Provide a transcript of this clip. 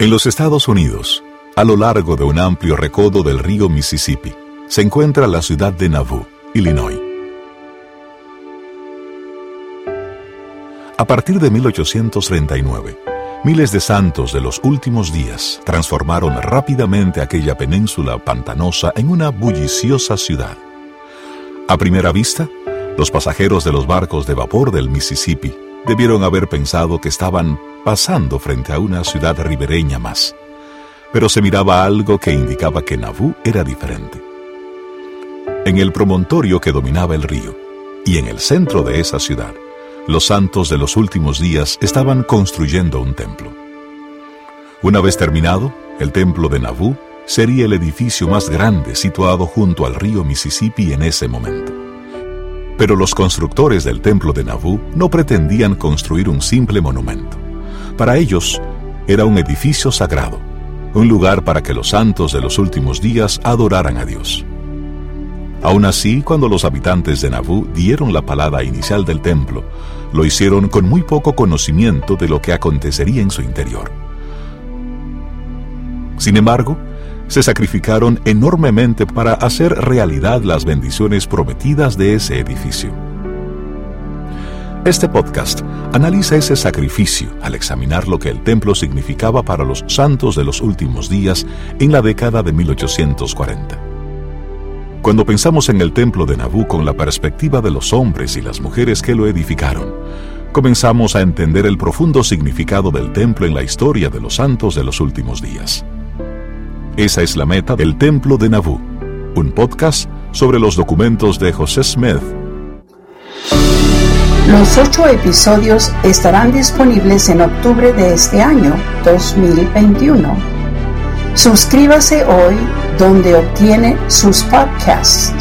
En los Estados Unidos, a lo largo de un amplio recodo del río Mississippi, se encuentra la ciudad de Nauvoo, Illinois. A partir de 1839, miles de santos de los últimos días transformaron rápidamente aquella península pantanosa en una bulliciosa ciudad. A primera vista, los pasajeros de los barcos de vapor del Mississippi debieron haber pensado que estaban pasando frente a una ciudad ribereña más, pero se miraba algo que indicaba que Nauvoo era diferente. En el promontorio que dominaba el río, y en el centro de esa ciudad, los santos de los últimos días estaban construyendo un templo. Una vez terminado, el templo de Nauvoo sería el edificio más grande situado junto al río Mississippi en ese momento. Pero los constructores del templo de Nauvoo no pretendían construir un simple monumento. Para ellos, era un edificio sagrado, un lugar para que los santos de los últimos días adoraran a Dios. Aún así, cuando los habitantes de Nauvoo dieron la palada inicial del templo, lo hicieron con muy poco conocimiento de lo que acontecería en su interior. Sin embargo, se sacrificaron enormemente para hacer realidad las bendiciones prometidas de ese edificio. Este podcast analiza ese sacrificio al examinar lo que el templo significaba para los santos de los últimos días en la década de 1840. Cuando pensamos en el templo de Nabú con la perspectiva de los hombres y las mujeres que lo edificaron, comenzamos a entender el profundo significado del templo en la historia de los santos de los últimos días. Esa es la meta del Templo de Nabú, un podcast sobre los documentos de José Smith. Los ocho episodios estarán disponibles en octubre de este año 2021. Suscríbase hoy donde obtiene sus podcasts.